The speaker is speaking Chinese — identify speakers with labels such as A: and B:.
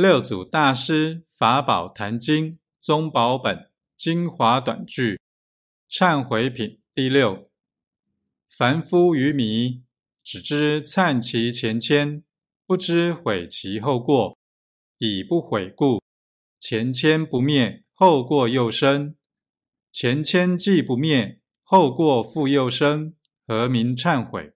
A: 六祖大师法宝坛经宗宝本精华短句忏悔品第六：凡夫愚迷，只知忏其前愆，不知悔其后过。以不悔故，前愆不灭，后过又生；前愆既不灭，后过复又生，何名忏悔？